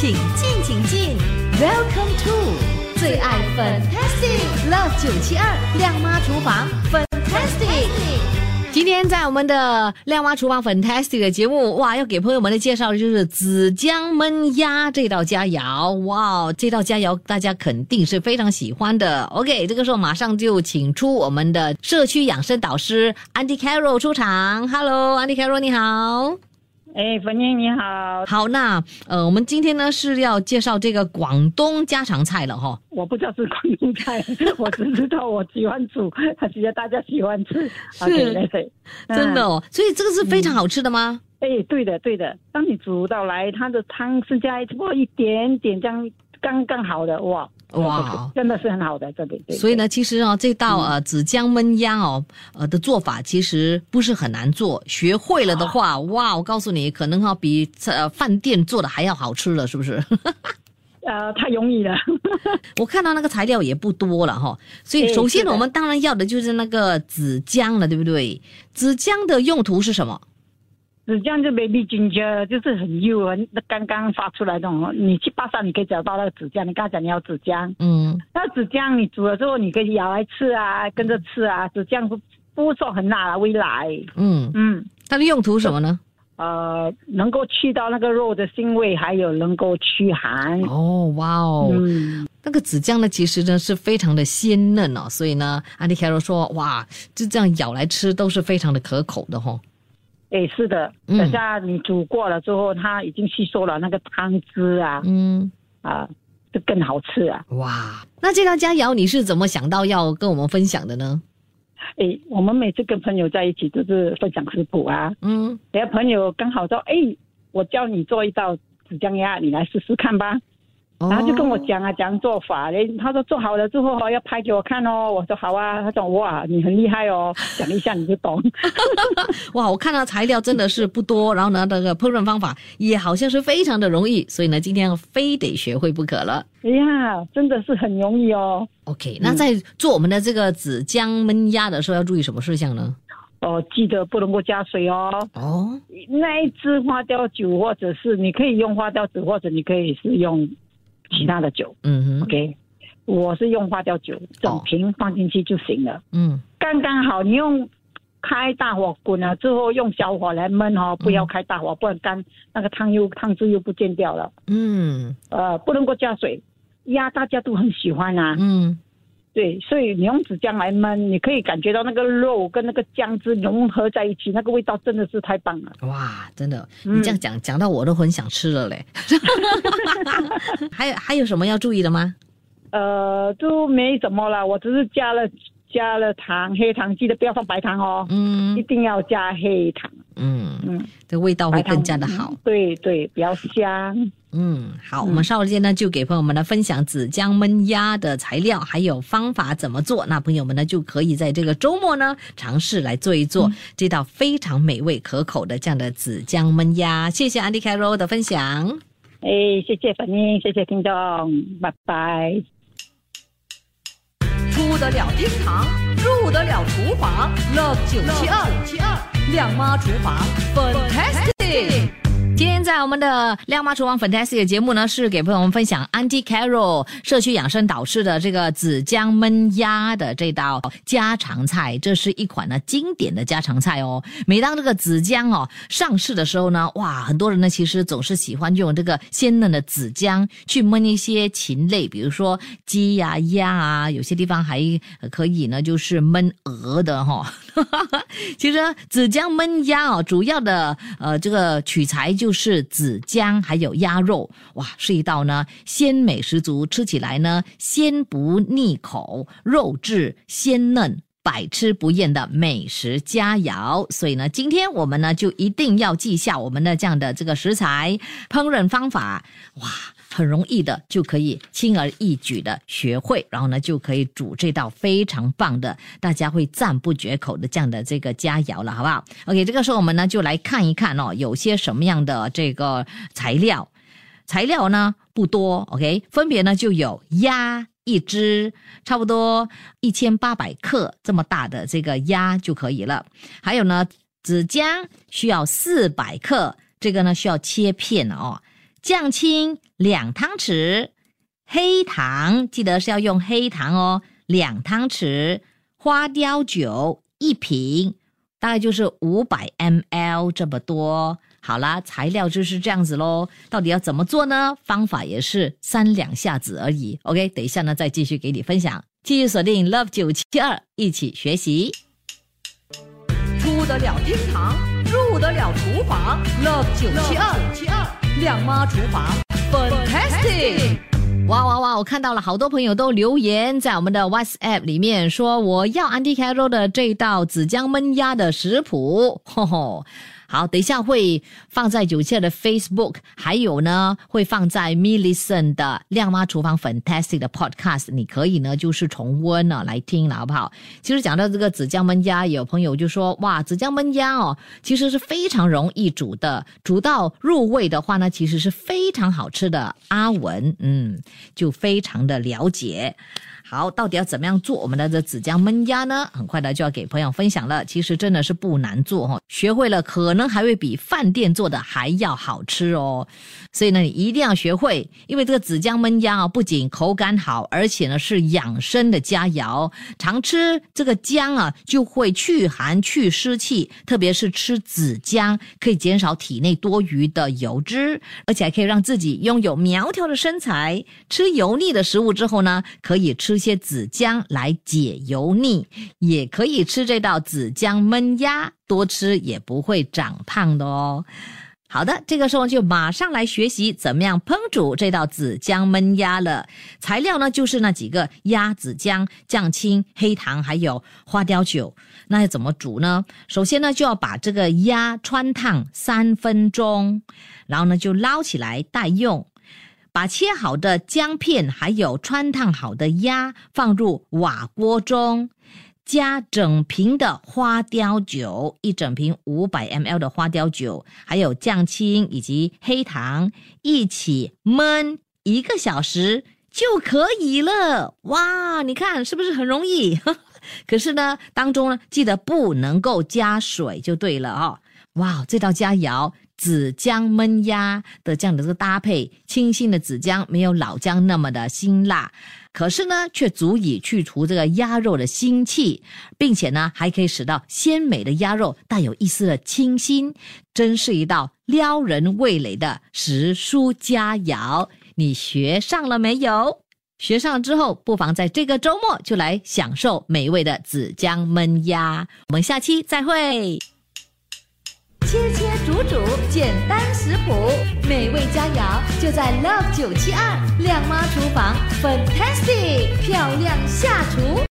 请进，请进，Welcome to 最爱 Fantastic Love 九七二亮妈厨房 Fantastic。今天在我们的亮妈厨房 Fantastic 的节目，哇，要给朋友们的介绍的就是紫姜焖鸭这道佳肴。哇，这道佳肴大家肯定是非常喜欢的。OK，这个时候马上就请出我们的社区养生导师 Andy Carroll 出场。Hello，Andy Carroll，你好。哎，粉英你好，好，那呃，我们今天呢是要介绍这个广东家常菜了哈。我不知道是广东菜，我只知道我喜欢煮，觉得大家喜欢吃，是，真的哦。所以这个是非常好吃的吗？哎，对的，对的。当你煮到来，它的汤是加过一点点这样刚刚好的哇。哇，真的是很好的这里。所以呢，其实啊，这道呃紫姜焖鸭哦，呃的做法其实不是很难做，学会了的话，哇，我告诉你，可能哈比呃饭店做的还要好吃了，是不是？呃，太容易了。我看到那个材料也不多了哈，所以首先我们当然要的就是那个紫姜了，对不对？紫姜的用途是什么？紫姜就 baby ginger，就是很幼很刚刚发出来那种。你去巴沙你可以找到那个紫姜，你刚才讲你要紫姜，嗯，那紫姜你煮了之后你可以咬来吃啊，跟着吃啊。紫姜不不说很辣啊，微辣。嗯嗯，它的用途什么呢？呃，能够去到那个肉的腥味，还有能够驱寒。哦，哇哦，嗯，那个紫姜呢，其实呢是非常的鲜嫩哦，所以呢，安迪凯罗说，哇，就这样咬来吃都是非常的可口的哈。哎，是的，等下你煮过了之后，它已经吸收了那个汤汁啊，嗯，啊，就更好吃啊。哇，那这道佳肴你是怎么想到要跟我们分享的呢？哎，我们每次跟朋友在一起都是分享食谱啊，嗯，等下朋友刚好说，哎，我教你做一道紫姜鸭，你来试试看吧。然后就跟我讲啊，讲做法嘞。他说做好了之后哈，要拍给我看哦。我说好啊。他说哇，你很厉害哦，讲一下你就懂。哇，我看到材料真的是不多，然后呢，那个烹饪方法也好像是非常的容易，所以呢，今天非得学会不可了。哎呀，真的是很容易哦。OK，那在做我们的这个紫姜焖鸭的时候，要注意什么事项呢？哦，记得不能够加水哦。哦，那一只花雕酒，或者是你可以用花雕酒，或者你可以是用。其他的酒，嗯哼，OK，我是用花雕酒，整瓶放进去就行了，嗯，刚刚好。你用开大火滚了之后，用小火来焖哦，不要开大火，不然干那个汤又汤汁又不见掉了。嗯，呃，不能够加水，鸭大家都很喜欢啊。嗯。对，所以你用纸浆来焖，你可以感觉到那个肉跟那个姜汁融合在一起，那个味道真的是太棒了。哇，真的，你这样讲讲到我都很想吃了嘞。还有还有什么要注意的吗？呃，都没什么了，我只是加了加了糖，黑糖记得不要放白糖哦。嗯，一定要加黑糖。嗯嗯，这味道会更加的好。对对，比较香。嗯，好，我们稍后间呢就给朋友们来分享紫姜焖鸭的材料还有方法怎么做。那朋友们呢就可以在这个周末呢尝试来做一做这道非常美味可口的这样的紫姜焖鸭。谢谢安迪凯罗的分享。哎，谢谢粉英，谢谢听众，拜拜。得了厅堂，入得了厨房，Love 九七二七二亮妈厨房，Fantastic。今天在我们的亮妈厨房 Fantastic 节目呢，是给朋友们分享 Andy Carroll 社区养生导师的这个紫姜焖鸭的这道家常菜。这是一款呢经典的家常菜哦。每当这个紫姜哦上市的时候呢，哇，很多人呢其实总是喜欢用这个鲜嫩的紫姜去焖一些禽类，比如说鸡呀、鸭啊，有些地方还可以呢，就是焖鹅的哈。其实紫姜焖鸭哦，主要的呃这个取材就。就是紫姜还有鸭肉，哇，是一道呢鲜美十足，吃起来呢鲜不腻口，肉质鲜嫩，百吃不厌的美食佳肴。所以呢，今天我们呢就一定要记下我们的这样的这个食材烹饪方法，哇。很容易的就可以轻而易举的学会，然后呢就可以煮这道非常棒的，大家会赞不绝口的这样的这个佳肴了，好不好？OK，这个时候我们呢就来看一看哦，有些什么样的这个材料？材料呢不多，OK，分别呢就有鸭一只，差不多一千八百克这么大的这个鸭就可以了。还有呢，紫姜需要四百克，这个呢需要切片哦。酱青两汤匙，黑糖记得是要用黑糖哦，两汤匙，花雕酒一瓶，大概就是五百 ml 这么多。好啦，材料就是这样子喽。到底要怎么做呢？方法也是三两下子而已。OK，等一下呢再继续给你分享。继续锁定 Love 九七二，一起学习。出得了厅堂，入得了厨房，Love 九七二，亮妈厨房，Fantastic！哇哇哇！我看到了好多朋友都留言在我们的 WhatsApp 里面说，我要 Anticarro 的这道紫姜焖鸭的食谱。吼吼。好，等一下会放在九七的 Facebook，还有呢会放在 Millison 的亮妈厨房 Fantastic 的 Podcast，你可以呢就是重温了来听了，好不好？其实讲到这个紫姜焖鸭，有朋友就说哇，紫姜焖鸭哦，其实是非常容易煮的，煮到入味的话呢，其实是非常好吃的。阿文，嗯，就非常的了解。好，到底要怎么样做我们的这紫姜焖鸭呢？很快的就要给朋友分享了。其实真的是不难做哈，学会了可可能还会比饭店做的还要好吃哦。所以呢，你一定要学会，因为这个紫姜焖鸭啊，不仅口感好，而且呢是养生的佳肴。常吃这个姜啊，就会去寒去湿气，特别是吃紫姜，可以减少体内多余的油脂，而且还可以让自己拥有苗条的身材。吃油腻的食物之后呢，可以吃。些紫姜来解油腻，也可以吃这道紫姜焖鸭，多吃也不会长胖的哦。好的，这个时候就马上来学习怎么样烹煮这道紫姜焖鸭了。材料呢就是那几个鸭子姜、酱青、黑糖还有花雕酒。那要怎么煮呢？首先呢就要把这个鸭穿烫三分钟，然后呢就捞起来待用。把切好的姜片还有穿烫好的鸭放入瓦锅中，加整瓶的花雕酒，一整瓶五百 mL 的花雕酒，还有酱青以及黑糖一起焖一个小时就可以了。哇，你看是不是很容易？可是呢，当中呢记得不能够加水就对了哦。哇，这道佳肴。紫姜焖鸭的这样的这个搭配，清新的紫姜没有老姜那么的辛辣，可是呢，却足以去除这个鸭肉的腥气，并且呢，还可以使到鲜美的鸭肉带有一丝的清新，真是一道撩人味蕾的食蔬佳肴。你学上了没有？学上之后，不妨在这个周末就来享受美味的紫姜焖鸭。我们下期再会。切切煮煮，简单食谱，美味佳肴就在 Love 九七二靓妈厨房，Fantastic 漂亮下厨。